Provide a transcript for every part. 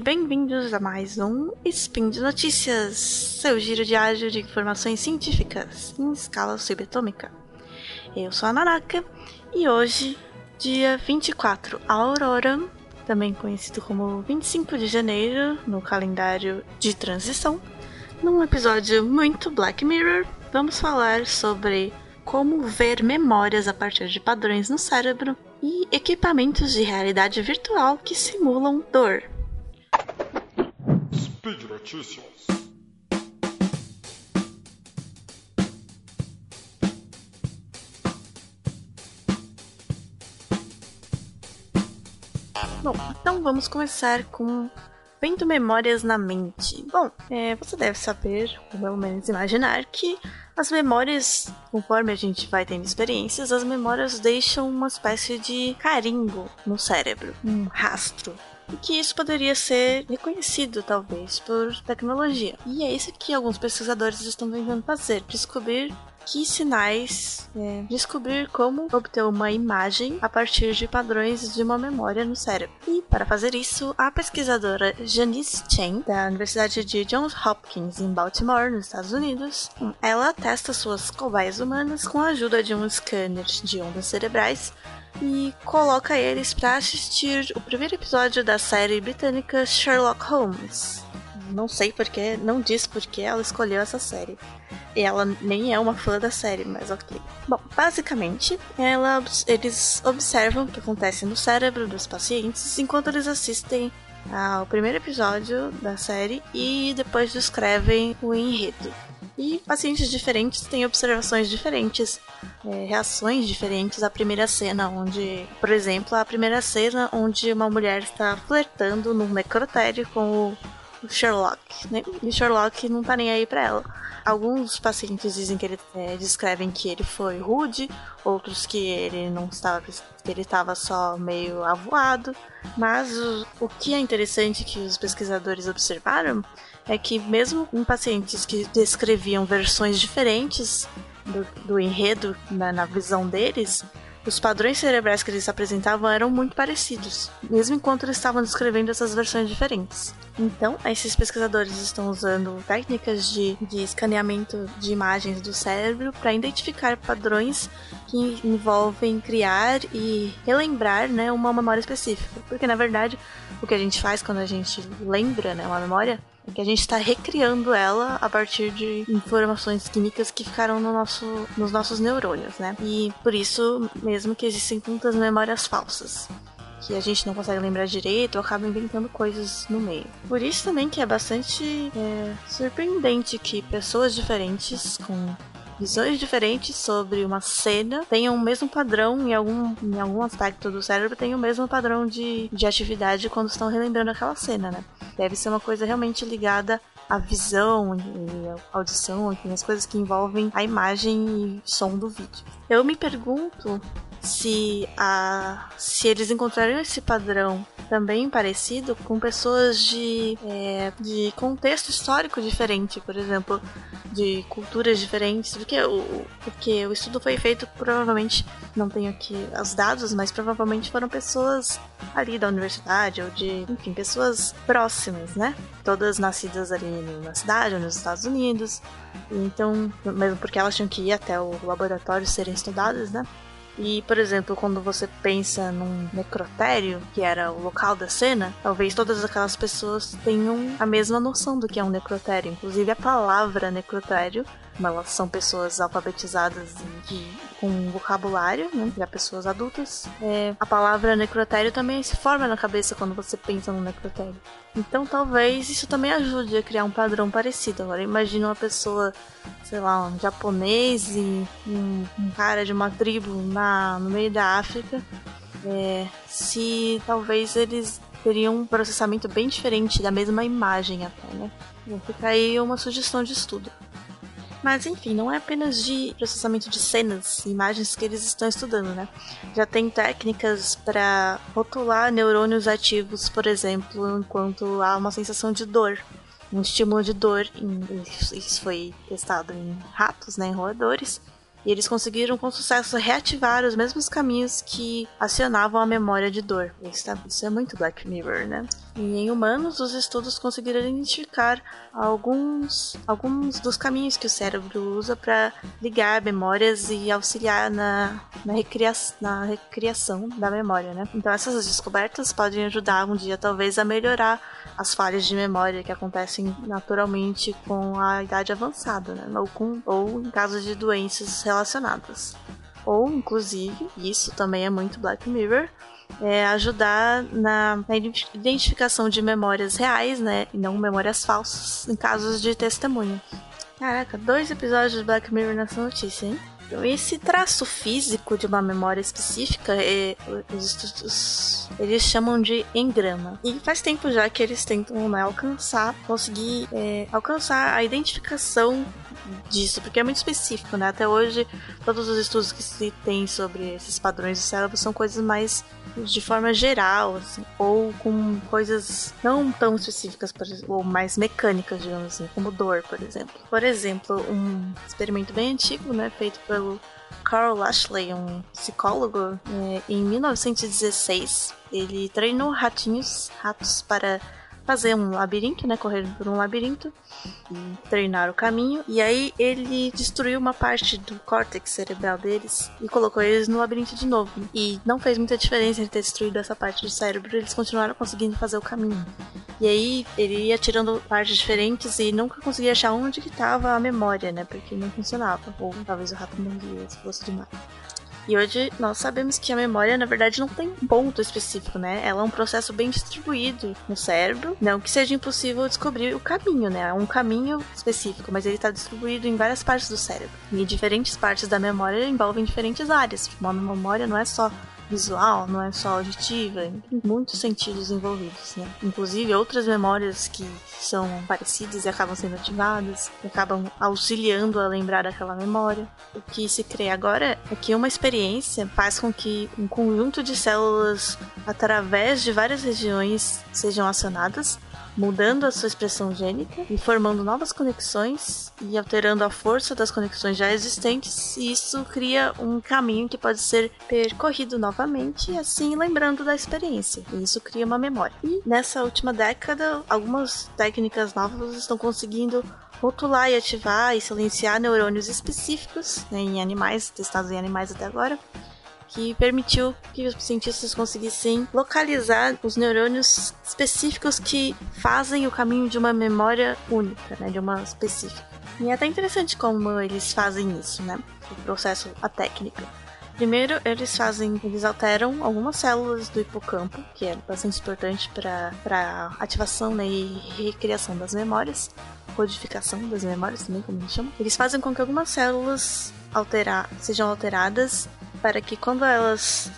e bem-vindos a mais um Spin de Notícias, seu giro diário de informações científicas em escala subatômica. Eu sou a Nanaka e hoje, dia 24 Aurora, também conhecido como 25 de janeiro no calendário de transição, num episódio muito Black Mirror, vamos falar sobre como ver memórias a partir de padrões no cérebro e equipamentos de realidade virtual que simulam dor. Speed Notícias. Bom, então vamos começar com Vendo memórias na mente. Bom, é, você deve saber, ou pelo menos imaginar, que as memórias, conforme a gente vai tendo experiências, as memórias deixam uma espécie de carimbo no cérebro, um rastro e que isso poderia ser reconhecido, talvez, por tecnologia. E é isso que alguns pesquisadores estão tentando fazer: descobrir que sinais é, descobrir como obter uma imagem a partir de padrões de uma memória no cérebro. E para fazer isso, a pesquisadora Janice Chen, da Universidade de Johns Hopkins em Baltimore, nos Estados Unidos, ela testa suas cobaias humanas com a ajuda de um scanner de ondas cerebrais e coloca eles para assistir o primeiro episódio da série britânica Sherlock Holmes. Não sei porque, não diz porque ela escolheu essa série. E ela nem é uma fã da série, mas ok. Bom, basicamente, ela, eles observam o que acontece no cérebro dos pacientes enquanto eles assistem ao primeiro episódio da série e depois descrevem o enredo. E pacientes diferentes têm observações diferentes, é, reações diferentes à primeira cena, onde, por exemplo, a primeira cena onde uma mulher está flertando num necrotério com o Sherlock, né? E Sherlock não tá nem aí pra ela. Alguns pacientes dizem que ele é, descrevem que ele foi rude, outros que ele não estava, que ele estava só meio avoado. Mas o, o que é interessante que os pesquisadores observaram é que mesmo em pacientes que descreviam versões diferentes do, do enredo na, na visão deles, os padrões cerebrais que eles apresentavam eram muito parecidos, mesmo enquanto eles estavam descrevendo essas versões diferentes. Então, esses pesquisadores estão usando técnicas de, de escaneamento de imagens do cérebro para identificar padrões que envolvem criar e relembrar né, uma memória específica. Porque, na verdade, o que a gente faz quando a gente lembra né, uma memória que a gente está recriando ela a partir de informações químicas que ficaram no nosso, nos nossos neurônios, né? E por isso mesmo que existem tantas memórias falsas que a gente não consegue lembrar direito ou acaba inventando coisas no meio. Por isso também que é bastante é, surpreendente que pessoas diferentes com visões diferentes sobre uma cena tenham o mesmo padrão em algum, em algum aspecto do cérebro, tem o mesmo padrão de, de atividade quando estão relembrando aquela cena, né? Deve ser uma coisa realmente ligada à visão e audição, enfim, as coisas que envolvem a imagem e som do vídeo. Eu me pergunto se, a, se eles encontrariam esse padrão também parecido com pessoas de, é, de contexto histórico diferente, por exemplo, de culturas diferentes, porque o, porque o estudo foi feito provavelmente, não tenho aqui os dados, mas provavelmente foram pessoas ali da universidade ou de, enfim, pessoas próximas, né? Todas nascidas ali na cidade ou nos Estados Unidos. Então, mesmo porque elas tinham que ir até o laboratório serem estudadas, né? E, por exemplo, quando você pensa num necrotério, que era o local da cena, talvez todas aquelas pessoas tenham a mesma noção do que é um necrotério. Inclusive a palavra necrotério elas são pessoas alfabetizadas com um vocabulário, né, já pessoas adultas. É, a palavra necrotério também se forma na cabeça quando você pensa no necrotério. Então talvez isso também ajude a criar um padrão parecido. Agora imagina uma pessoa, sei lá, um japonês e um, um cara de uma tribo na, no meio da África. É, se talvez eles teriam um processamento bem diferente da mesma imagem até, né? Fica aí uma sugestão de estudo. Mas enfim, não é apenas de processamento de cenas imagens que eles estão estudando, né? Já tem técnicas para rotular neurônios ativos, por exemplo, enquanto há uma sensação de dor, um estímulo de dor. Isso foi testado em ratos, né, em roedores. E eles conseguiram com sucesso reativar os mesmos caminhos que acionavam a memória de dor. Isso, isso é muito Black Mirror, né? E em humanos, os estudos conseguiram identificar alguns, alguns dos caminhos que o cérebro usa para ligar memórias e auxiliar na, na, recria na recriação da memória, né? Então essas descobertas podem ajudar um dia talvez a melhorar as falhas de memória que acontecem naturalmente com a idade avançada, né? Ou, com, ou em casos de doenças relacionadas. Ou, inclusive, isso também é muito Black Mirror, é, ajudar na, na, identificação de memórias reais, né? E não memórias falsas, em casos de testemunho. Caraca, dois episódios de Black Mirror nessa notícia, hein? Então, esse traço físico de uma memória específica, é, os estudos eles chamam de engrama. E faz tempo já que eles tentam né, alcançar, conseguir é, alcançar a identificação disso, porque é muito específico, né? Até hoje, todos os estudos que se tem sobre esses padrões do cérebro são coisas mais de forma geral, assim, ou com coisas não tão específicas, ou mais mecânicas, digamos assim, como dor, por exemplo. Por exemplo, um experimento bem antigo, né, feito pelo Carl Lashley, um psicólogo, é, em 1916, ele treinou ratinhos, ratos para fazer um labirinto, né? Correr por um labirinto e treinar o caminho. E aí ele destruiu uma parte do córtex cerebral deles e colocou eles no labirinto de novo. E não fez muita diferença ele ter destruído essa parte do cérebro, eles continuaram conseguindo fazer o caminho. E aí ele ia tirando partes diferentes e nunca conseguia achar onde que estava a memória, né? Porque não funcionava. Ou talvez o rato morria se fosse demais. E hoje nós sabemos que a memória, na verdade, não tem um ponto específico, né? Ela é um processo bem distribuído no cérebro. Não que seja impossível descobrir o caminho, né? É um caminho específico, mas ele está distribuído em várias partes do cérebro. E diferentes partes da memória envolvem diferentes áreas. Uma memória não é só visual, não é só auditiva, tem muitos sentidos envolvidos, né? Inclusive outras memórias que são parecidas e acabam sendo ativadas, acabam auxiliando a lembrar daquela memória. O que se crê agora é que uma experiência faz com que um conjunto de células através de várias regiões sejam acionadas mudando a sua expressão gênica e formando novas conexões e alterando a força das conexões já existentes, e isso cria um caminho que pode ser percorrido novamente, assim lembrando da experiência. E isso cria uma memória. E nessa última década, algumas técnicas novas estão conseguindo rotular e ativar e silenciar neurônios específicos né, em animais, testados em animais até agora, que permitiu que os cientistas conseguissem localizar os neurônios específicos que fazem o caminho de uma memória única, né, de uma específica. E é até interessante como eles fazem isso, né? O processo, a técnica. Primeiro, eles fazem, eles alteram algumas células do hipocampo, que é bastante importante para ativação né, e recriação das memórias, codificação das memórias também, como eles chamam. Eles fazem com que algumas células alterar, sejam alteradas para que quando elas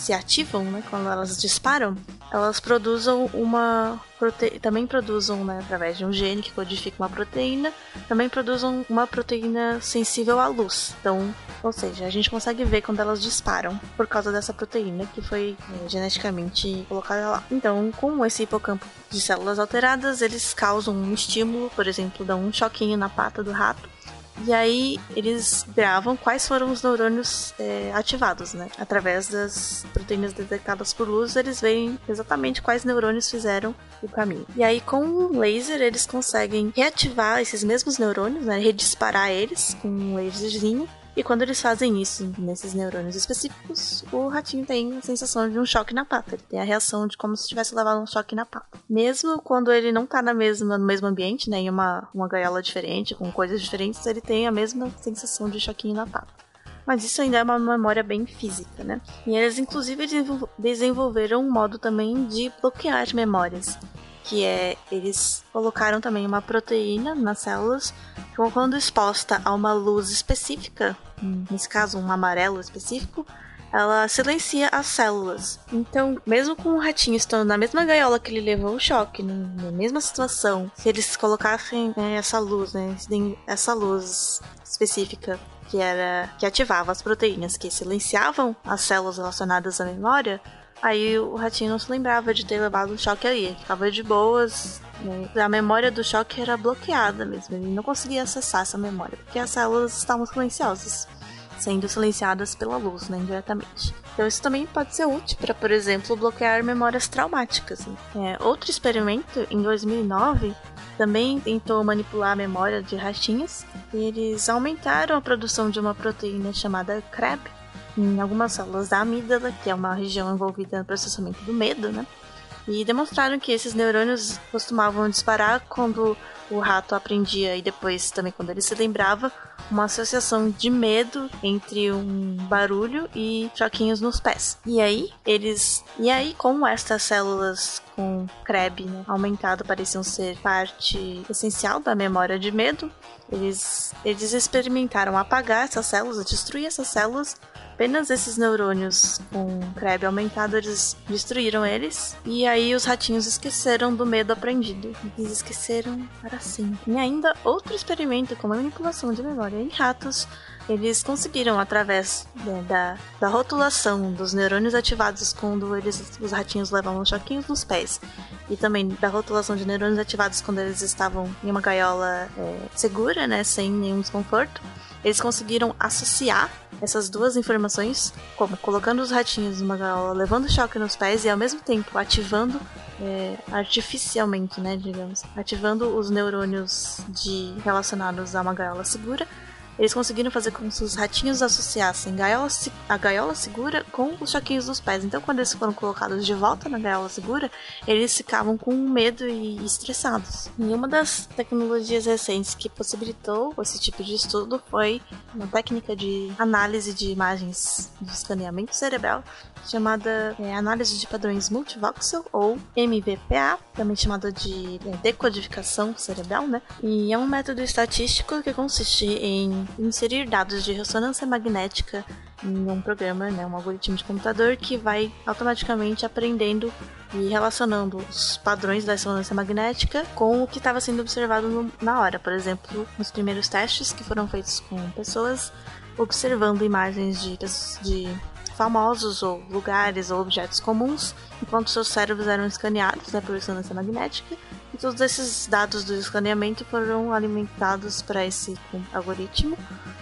se ativam, né, quando elas disparam, elas produzam uma prote... também produzam, né, através de um gene que codifica uma proteína, também produzam uma proteína sensível à luz. Então, ou seja, a gente consegue ver quando elas disparam por causa dessa proteína que foi é, geneticamente colocada lá. Então, com esse hipocampo de células alteradas, eles causam um estímulo, por exemplo, dão um choquinho na pata do rato e aí eles gravam quais foram os neurônios é, ativados, né? Através das proteínas detectadas por luz, eles veem exatamente quais neurônios fizeram o caminho. E aí com um laser eles conseguem reativar esses mesmos neurônios, né? Redisparar eles com um laserzinho e quando eles fazem isso nesses neurônios específicos, o ratinho tem a sensação de um choque na pata. Ele tem a reação de como se tivesse levado um choque na pata. Mesmo quando ele não tá na mesma, no mesmo ambiente, né, em uma, uma gaiola diferente, com coisas diferentes, ele tem a mesma sensação de choquinho na pata. Mas isso ainda é uma memória bem física, né? E eles, inclusive, desenvolveram um modo também de bloquear memórias que é eles colocaram também uma proteína nas células que quando exposta a uma luz específica, nesse caso um amarelo específico, ela silencia as células. Então, mesmo com o ratinho estando na mesma gaiola que ele levou o choque, na mesma situação, se eles colocassem né, essa luz, né, essa luz específica que era que ativava as proteínas que silenciavam as células relacionadas à memória, Aí o ratinho não se lembrava de ter levado o choque ali. Ele ficava de boas. Né? A memória do choque era bloqueada mesmo. Ele não conseguia acessar essa memória, porque as células estavam silenciosas. sendo silenciadas pela luz, né, indiretamente. Então isso também pode ser útil para, por exemplo, bloquear memórias traumáticas. Né? É, outro experimento, em 2009, também tentou manipular a memória de ratinhos e eles aumentaram a produção de uma proteína chamada CREB em algumas células da amígdala, que é uma região envolvida no processamento do medo, né? E demonstraram que esses neurônios costumavam disparar quando o rato aprendia e depois também quando ele se lembrava uma associação de medo entre um barulho e choquinhos nos pés. E aí eles e aí como estas células com CREB né, aumentado pareciam ser parte essencial da memória de medo, eles eles experimentaram apagar essas células, destruir essas células apenas esses neurônios com CREB aumentado, eles destruíram eles. E aí os ratinhos esqueceram do medo aprendido. Eles esqueceram para sempre. E ainda outro experimento com manipulação de memória em ratos eles conseguiram, através né, da, da rotulação dos neurônios ativados quando eles, os ratinhos levavam choquinhos nos pés, e também da rotulação de neurônios ativados quando eles estavam em uma gaiola é, segura, né, sem nenhum desconforto, eles conseguiram associar essas duas informações, como colocando os ratinhos numa gaiola, levando choque nos pés e ao mesmo tempo ativando é, artificialmente, né, digamos, ativando os neurônios de relacionados a uma gaiola segura eles conseguiram fazer com que os ratinhos associassem gaiola, a gaiola segura com os choquinhos dos pés. Então, quando eles foram colocados de volta na gaiola segura, eles ficavam com medo e estressados. E uma das tecnologias recentes que possibilitou esse tipo de estudo foi uma técnica de análise de imagens de escaneamento cerebral chamada é, análise de padrões multivoxel ou MVPA, também chamada de é, decodificação cerebral, né? E é um método estatístico que consiste em inserir dados de ressonância magnética em um programa, né, um algoritmo de computador que vai automaticamente aprendendo e relacionando os padrões da ressonância magnética com o que estava sendo observado no, na hora. Por exemplo, nos primeiros testes que foram feitos com pessoas observando imagens de, de famosos ou lugares ou objetos comuns, enquanto seus cérebros eram escaneados né, por ressonância magnética todos esses dados do escaneamento foram alimentados para esse algoritmo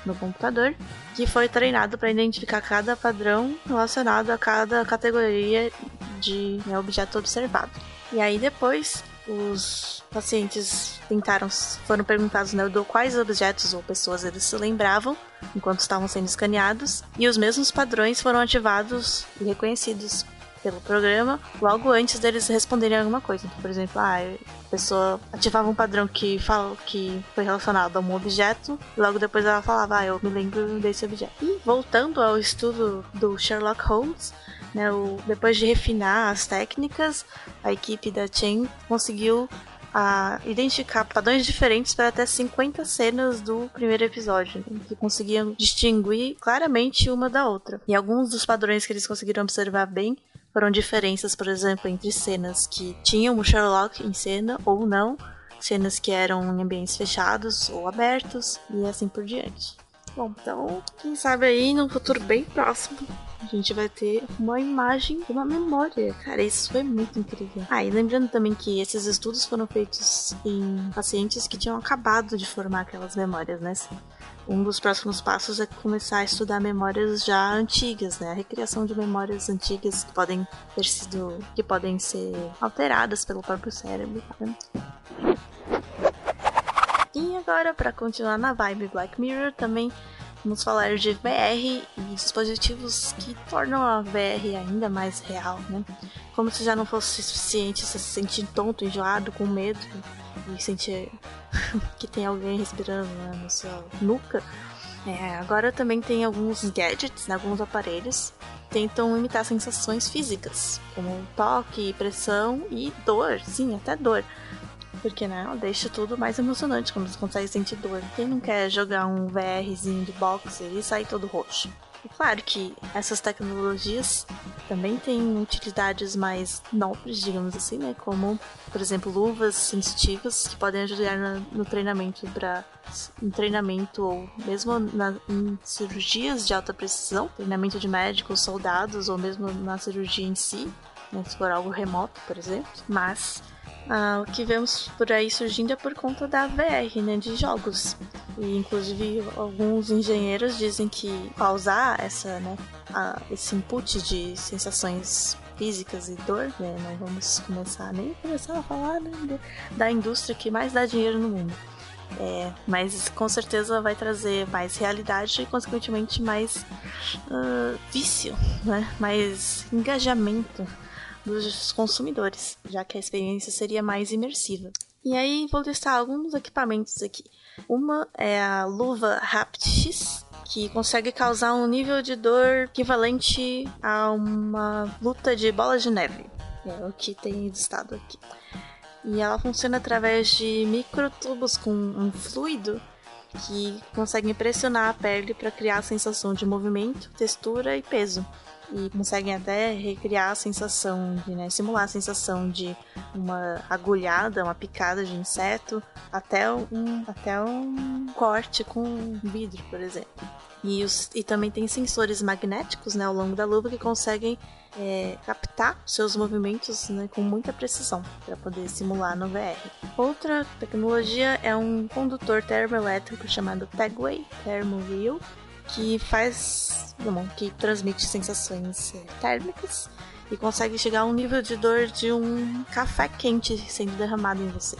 no computador, que foi treinado para identificar cada padrão relacionado a cada categoria de né, objeto observado. E aí depois os pacientes tentaram, foram perguntados né, quais objetos ou pessoas eles se lembravam enquanto estavam sendo escaneados, e os mesmos padrões foram ativados e reconhecidos pelo programa logo antes deles responderem alguma coisa. Então, por exemplo, ah, a pessoa ativava um padrão que fala que foi relacionado a um objeto, logo depois ela falava, ah, eu me lembro desse objeto. E voltando ao estudo do Sherlock Holmes, né, o, depois de refinar as técnicas, a equipe da Chain conseguiu a identificar padrões diferentes para até 50 cenas do primeiro episódio, né, que conseguiam distinguir claramente uma da outra. E alguns dos padrões que eles conseguiram observar bem foram diferenças, por exemplo, entre cenas que tinham o Sherlock em cena ou não, cenas que eram em ambientes fechados ou abertos e assim por diante. Bom, então, quem sabe aí no futuro bem próximo a gente vai ter uma imagem de uma memória. Cara, isso foi muito incrível. Ah, e lembrando também que esses estudos foram feitos em pacientes que tinham acabado de formar aquelas memórias, né? um dos próximos passos é começar a estudar memórias já antigas, né? A recriação de memórias antigas que podem ter sido, que podem ser alteradas pelo próprio cérebro. Né? E agora, para continuar na vibe Black Mirror, também vamos falar de VR e dispositivos que tornam a VR ainda mais real, né? Como se já não fosse suficiente se sentir tonto, enjoado, com medo e sentir que tem alguém respirando né, na sua nuca. É, agora também tem alguns gadgets, né, alguns aparelhos tentam imitar sensações físicas, como toque, pressão e dor, sim, até dor. Porque, né, deixa tudo mais emocionante quando você consegue sentir dor. Quem não quer jogar um VRzinho de boxe e sair todo roxo? E claro que essas tecnologias também têm utilidades mais nobres, digamos assim, né? Como, por exemplo, luvas sensitivas que podem ajudar no, no treinamento para treinamento ou mesmo na, em cirurgias de alta precisão, treinamento de médicos, soldados ou mesmo na cirurgia em si, né, se for algo remoto, por exemplo. Mas ah, o que vemos por aí surgindo é por conta da VR, né, de jogos. E inclusive alguns engenheiros dizem que ao usar essa, né, a, esse input de sensações físicas e dor, né, não vamos começar nem começar a falar né, da indústria que mais dá dinheiro no mundo. É, mas com certeza vai trazer mais realidade e, consequentemente, mais uh, vício, né? mais engajamento dos consumidores, já que a experiência seria mais imersiva. E aí vou listar alguns equipamentos aqui. Uma é a luva Raptis, que consegue causar um nível de dor equivalente a uma luta de bola de neve. É o que tem listado aqui. E ela funciona através de microtubos com um fluido que conseguem pressionar a pele para criar a sensação de movimento, textura e peso. E conseguem até recriar a sensação de, né, simular a sensação de uma agulhada, uma picada de inseto, até um, até um corte com vidro, por exemplo. E, os, e também tem sensores magnéticos né, ao longo da luva que conseguem é, captar seus movimentos né, com muita precisão para poder simular no VR. Outra tecnologia é um condutor termoelétrico chamado Tagway Thermowheel, que faz, bom, que transmite sensações térmicas e consegue chegar a um nível de dor de um café quente sendo derramado em você.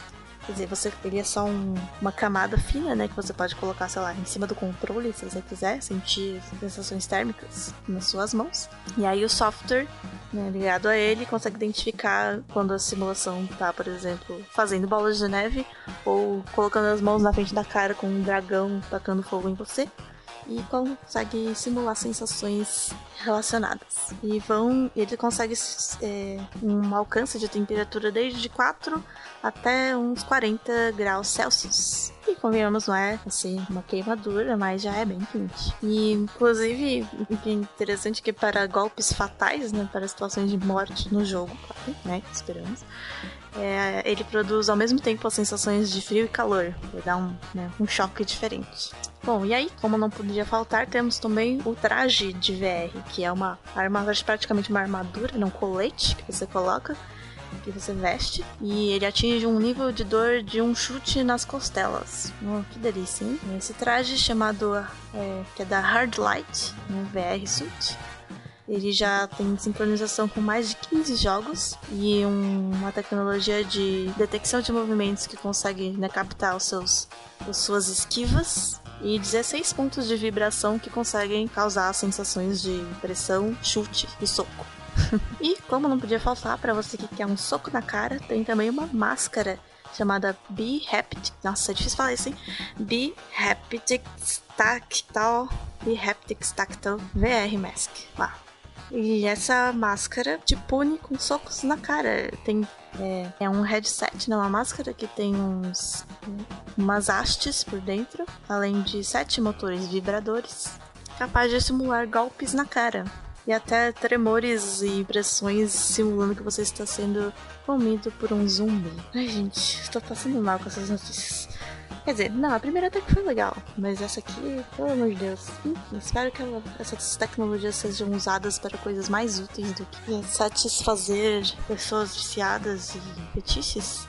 Quer dizer, você, ele é só um, uma camada fina, né? Que você pode colocar, sei lá, em cima do controle, se você quiser sentir sensações térmicas nas suas mãos. E aí o software né, ligado a ele consegue identificar quando a simulação tá, por exemplo, fazendo bolas de neve ou colocando as mãos na frente da cara com um dragão tacando fogo em você e consegue simular sensações relacionadas. E vão, ele consegue é, um alcance de temperatura desde 4 até uns 40 graus Celsius. E convenhamos, não é assim uma queimadura, mas já é bem quente. E inclusive, é interessante que para golpes fatais, né, para situações de morte no jogo, claro, né, esperamos, é, ele produz ao mesmo tempo as sensações de frio e calor, dar um, né, um choque diferente. Bom, e aí, como não podia faltar, temos também o traje de VR, que é uma armadura, praticamente uma armadura, não colete que você coloca, que você veste, e ele atinge um nível de dor de um chute nas costelas. Oh, que delícia, hein? Esse traje chamado, é, que é da Hard Light, né, VR Suit, ele já tem sincronização com mais de 15 jogos e um, uma tecnologia de detecção de movimentos que consegue né, captar os seus, as suas esquivas e 16 pontos de vibração que conseguem causar sensações de pressão, chute e soco. e como não podia faltar para você que quer um soco na cara, tem também uma máscara chamada Be Haptic. Nossa, é difícil falar isso, hein? Be Haptic Tactile. Be Haptic Tactile VR Mask. Lá. E essa máscara te pune com socos na cara. Tem é, é, um headset, não né? uma máscara que tem uns umas hastes por dentro, além de sete motores vibradores, capaz de simular golpes na cara e até tremores e pressões simulando que você está sendo comido por um zumbi. Ai, gente, estou passando mal com essas notícias. Quer dizer, não, a primeira até que foi legal, mas essa aqui, pelo amor de Deus. Enfim, espero que ela, essas tecnologias sejam usadas para coisas mais úteis do que satisfazer pessoas viciadas e fetiches.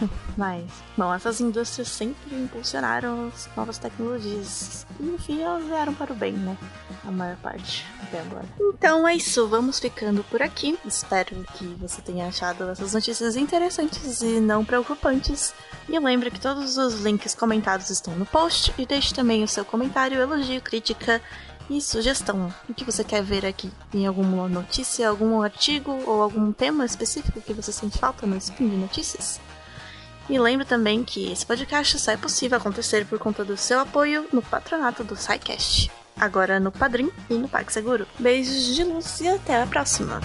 Mas, bom, essas indústrias sempre impulsionaram as novas tecnologias. E no fim elas vieram para o bem, né? A maior parte até agora. Então é isso, vamos ficando por aqui. Espero que você tenha achado essas notícias interessantes e não preocupantes. E lembre que todos os links comentados estão no post e deixe também o seu comentário, elogio, crítica e sugestão. O que você quer ver aqui? Em alguma notícia, algum artigo ou algum tema específico que você sente falta no Spin de Notícias? E lembre também que esse podcast só é possível acontecer por conta do seu apoio no patronato do SciCast. Agora no Padrim e no PagSeguro. Beijos de luz e até a próxima!